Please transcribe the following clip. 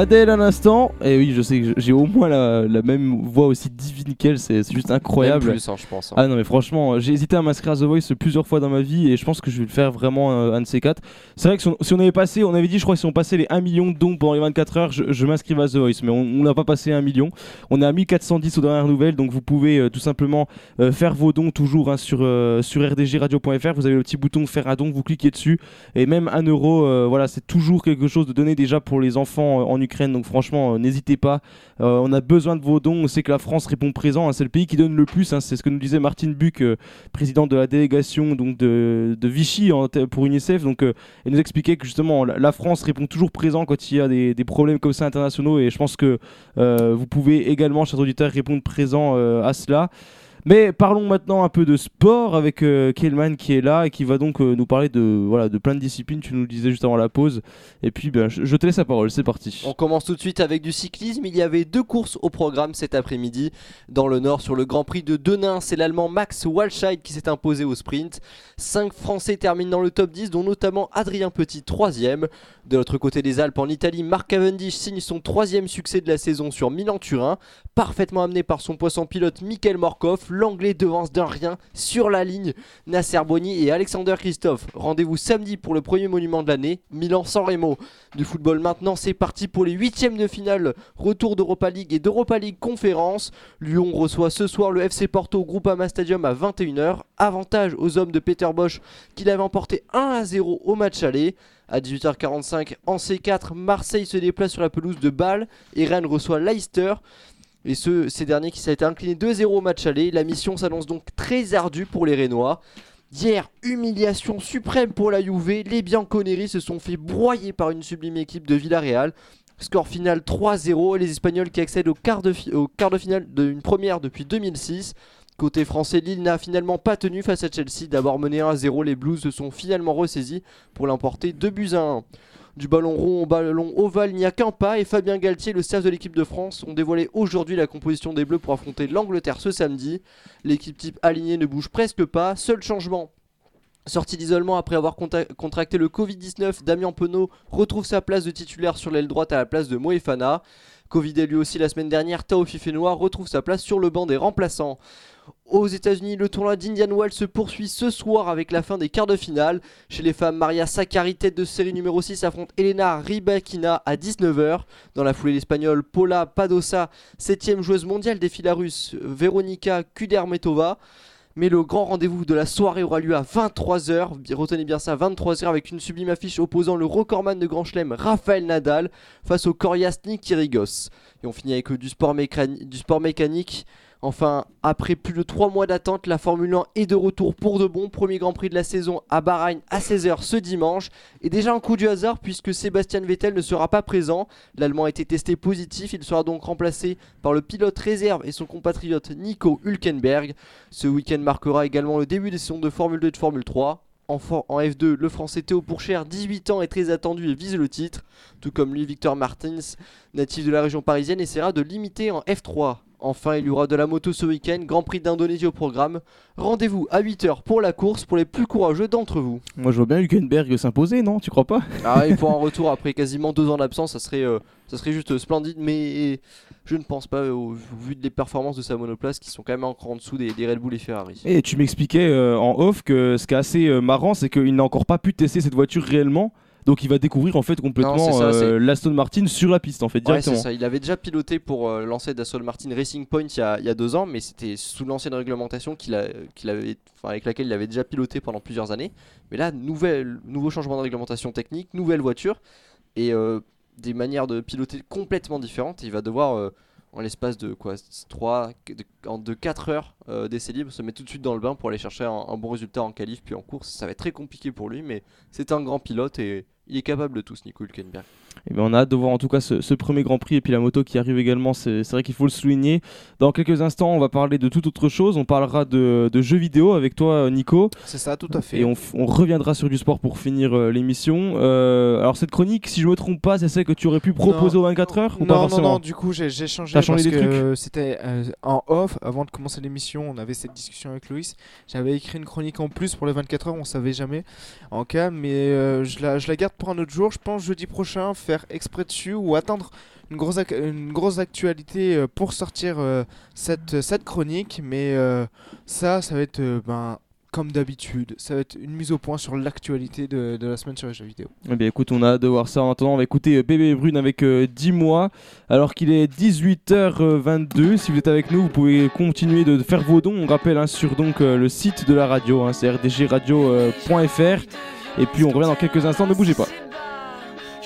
Adèle à l'instant. Et oui, je sais que j'ai au moins la, même voix aussi divine qu'elle, c'est juste incroyable. Même plus, hein, je pense. Hein. Ah non, mais franchement, j'ai hésité à m'inscrire à The Voice plusieurs fois dans ma vie et je pense que je vais le faire vraiment euh, un de ces quatre. C'est vrai que si on, avait passé, on avait dit, je crois, que si on passait les 1 million de dons pendant les 24 heures, je, je m'inscrivais à The Voice, mais on n'a pas passé 1 million. On est à 1410 aux dernières nouvelles, donc vous pouvez euh, tout simplement euh, faire vos dons toujours hein, sur, sur rdgradio.fr. Vous avez le petit bouton faire un don, vous cliquez dessus et même 1 euro, voilà, c'est toujours quelque chose de donné déjà pour les enfants en Ukraine. Donc franchement, n'hésitez pas. on a besoin de vos dons. On sait que la France répond présent. Hein. c'est le pays qui donne le plus. Hein. c'est ce que nous disait Martine Buck, président de la délégation donc de, Vichy pour UNICEF. Donc, elle nous expliquait que justement la, France répond toujours présent quand il y a des, problèmes comme ça internationaux. Et je pense que vous pouvez également, chers auditeurs, répondre présent à cela. Mais parlons maintenant un peu de sport avec euh, Kelman qui est là et qui va donc euh, nous parler de, voilà, de plein de disciplines. Tu nous le disais juste avant la pause. Et puis, ben, je, te laisse la parole, c'est parti. On commence tout de suite avec du cyclisme. Il y avait deux courses au programme cet après-midi. Dans le Nord, sur le Grand Prix de Denain, c'est l'Allemand Max Walscheid qui s'est imposé au sprint. Cinq Français terminent dans le top 10, dont notamment Adrien Petit, troisième. De l'autre côté des Alpes, en Italie, Marc Cavendish signe son troisième succès de la saison sur Milan-Turin. Parfaitement amené par son poisson pilote Michael Morkov, l'anglais devance d'un rien sur la ligne Nasser Boni et Alexander Christophe. Rendez-vous samedi pour le premier monument de l'année, Milan-San Remo. Du football maintenant, c'est parti pour les huitièmes de finale, retour d'Europa League et d'Europa League Conférence. Lyon reçoit ce soir le FC Porto Groupama Stadium à 21h. Avantage aux hommes de Peter Bosch qu'il avait emporté 1 à 0 au match aller. À 18h45 en C4, Marseille se déplace sur la pelouse de Bâle et Rennes reçoit Leicester. Et ce, ces derniers qui s'est été incliné 2-0 au match aller. La mission s'annonce donc très ardue pour les Rénois. Hier, humiliation suprême pour la Juve. Les Bianconeri se sont fait broyer par une sublime équipe de Villarreal. Score final 3-0. Les Espagnols qui accèdent au quart de, de finale d'une première depuis 2006. Côté français, Lille n'a finalement pas tenu face à Chelsea. D'abord mené 1-0, les Blues se sont finalement ressaisis pour l'emporter 2 buts à 1. Du ballon rond au ballon ovale, il n'y a qu'un pas et Fabien Galtier, le staff de l'équipe de France, ont dévoilé aujourd'hui la composition des Bleus pour affronter l'Angleterre ce samedi. L'équipe type alignée ne bouge presque pas. Seul changement Sorti d'isolement après avoir contracté le Covid-19, Damien Penaud retrouve sa place de titulaire sur l'aile droite à la place de Moefana. Covidé lui aussi la semaine dernière, Tao Fifenoir retrouve sa place sur le banc des remplaçants. Aux États-Unis, le tournoi d'Indian Wells se poursuit ce soir avec la fin des quarts de finale. Chez les femmes, Maria Sakkari, tête de série numéro 6, affronte Elena Rybakina à 19h. Dans la foulée, l'Espagnole Paula Padosa, 7ème joueuse mondiale des filas russes, Veronika Kudermetova. Mais le grand rendez-vous de la soirée aura lieu à 23h. Retenez bien ça, 23h avec une sublime affiche opposant le recordman de Grand Chelem Rafael Nadal face au Corias Kyrigos. Et on finit avec sport, du sport mécanique. Enfin, après plus de 3 mois d'attente, la Formule 1 est de retour pour de bon. Premier Grand Prix de la saison à Bahreïn à 16h ce dimanche. Et déjà un coup du hasard puisque Sébastien Vettel ne sera pas présent. L'Allemand a été testé positif. Il sera donc remplacé par le pilote réserve et son compatriote Nico Hülkenberg. Ce week-end marquera également le début des saisons de Formule 2 et de Formule 3. En, F2, le français Théo Pourchère, 18 ans, est très attendu et vise le titre. Tout comme lui, Victor Martins, natif de la région parisienne, essaiera de l'imiter en F3. Enfin, il y aura de la moto ce week-end, Grand Prix d'Indonésie au programme. Rendez-vous à 8h pour la course pour les plus courageux d'entre vous. Moi, je vois bien Hülkenberg s'imposer, non? Tu crois pas? Ah, il faut un retour après quasiment deux ans d'absence, ça serait, euh, ça serait juste splendide, mais je ne pense pas, au, vu des performances de sa monoplace, qui sont quand même encore en dessous des, Red Bull et Ferrari. Et tu m'expliquais euh, en off que ce qui est assez euh, marrant, c'est qu'il n'a encore pas pu tester cette voiture réellement. Donc il va découvrir en fait complètement euh, l'Aston Martin sur la piste en fait directement. ça. Il avait déjà piloté pour euh, lancer d'Aston Martin Racing Point il y, a, deux ans, mais c'était sous l'ancienne réglementation qu'il avait, avec laquelle il avait déjà piloté pendant plusieurs années. Mais là, nouvelle, nouveau changement de réglementation technique, nouvelle voiture et euh, des manières de piloter complètement différentes. Il va devoir en l'espace de quoi 3 de, 4 heures euh, d'essai libre se met tout de suite dans le bain pour aller chercher un, un, bon résultat en qualif puis en course ça va être très compliqué pour lui mais c'est un grand pilote et il est capable de tout ce Nico Hülkenberg et eh ben, on a hâte de voir en tout cas ce, premier Grand Prix et puis la moto qui arrive également, c'est vrai qu'il faut le souligner. Dans quelques instants, on va parler de toute autre chose, on parlera de, jeux vidéo avec toi Nico. C'est ça, tout à fait. Et on, reviendra sur du sport pour finir euh, l'émission. Euh, alors cette chronique, si je me trompe pas, c'est celle que tu aurais pu proposer aux 24 heures ou Non, non, non, du coup j'ai changé. T'as changé des trucs C'était euh, en off, avant de commencer l'émission, on avait cette discussion avec Loïs. J'avais écrit une chronique en plus pour les 24 heures, on savait jamais en cas, mais je, la, je la garde pour un autre jour, je pense jeudi prochain faire exprès dessus ou attendre une grosse, une grosse actualité pour sortir cette, cette chronique. Mais ça, ça va être ben, comme d'habitude, ça va être une mise au point sur l'actualité de, la semaine sur les jeux vidéo. Eh bien écoute, on a hâte de voir ça. En attendant, on va écouter euh, Bébé Brune avec 10 euh, mois, alors qu'il est 18h22. Si vous êtes avec nous, vous pouvez continuer de faire vos dons. On rappelle hein, sur donc euh, le site de la radio, hein, c'est rdgradio.fr. Et puis on revient dans quelques instants, ne bougez pas.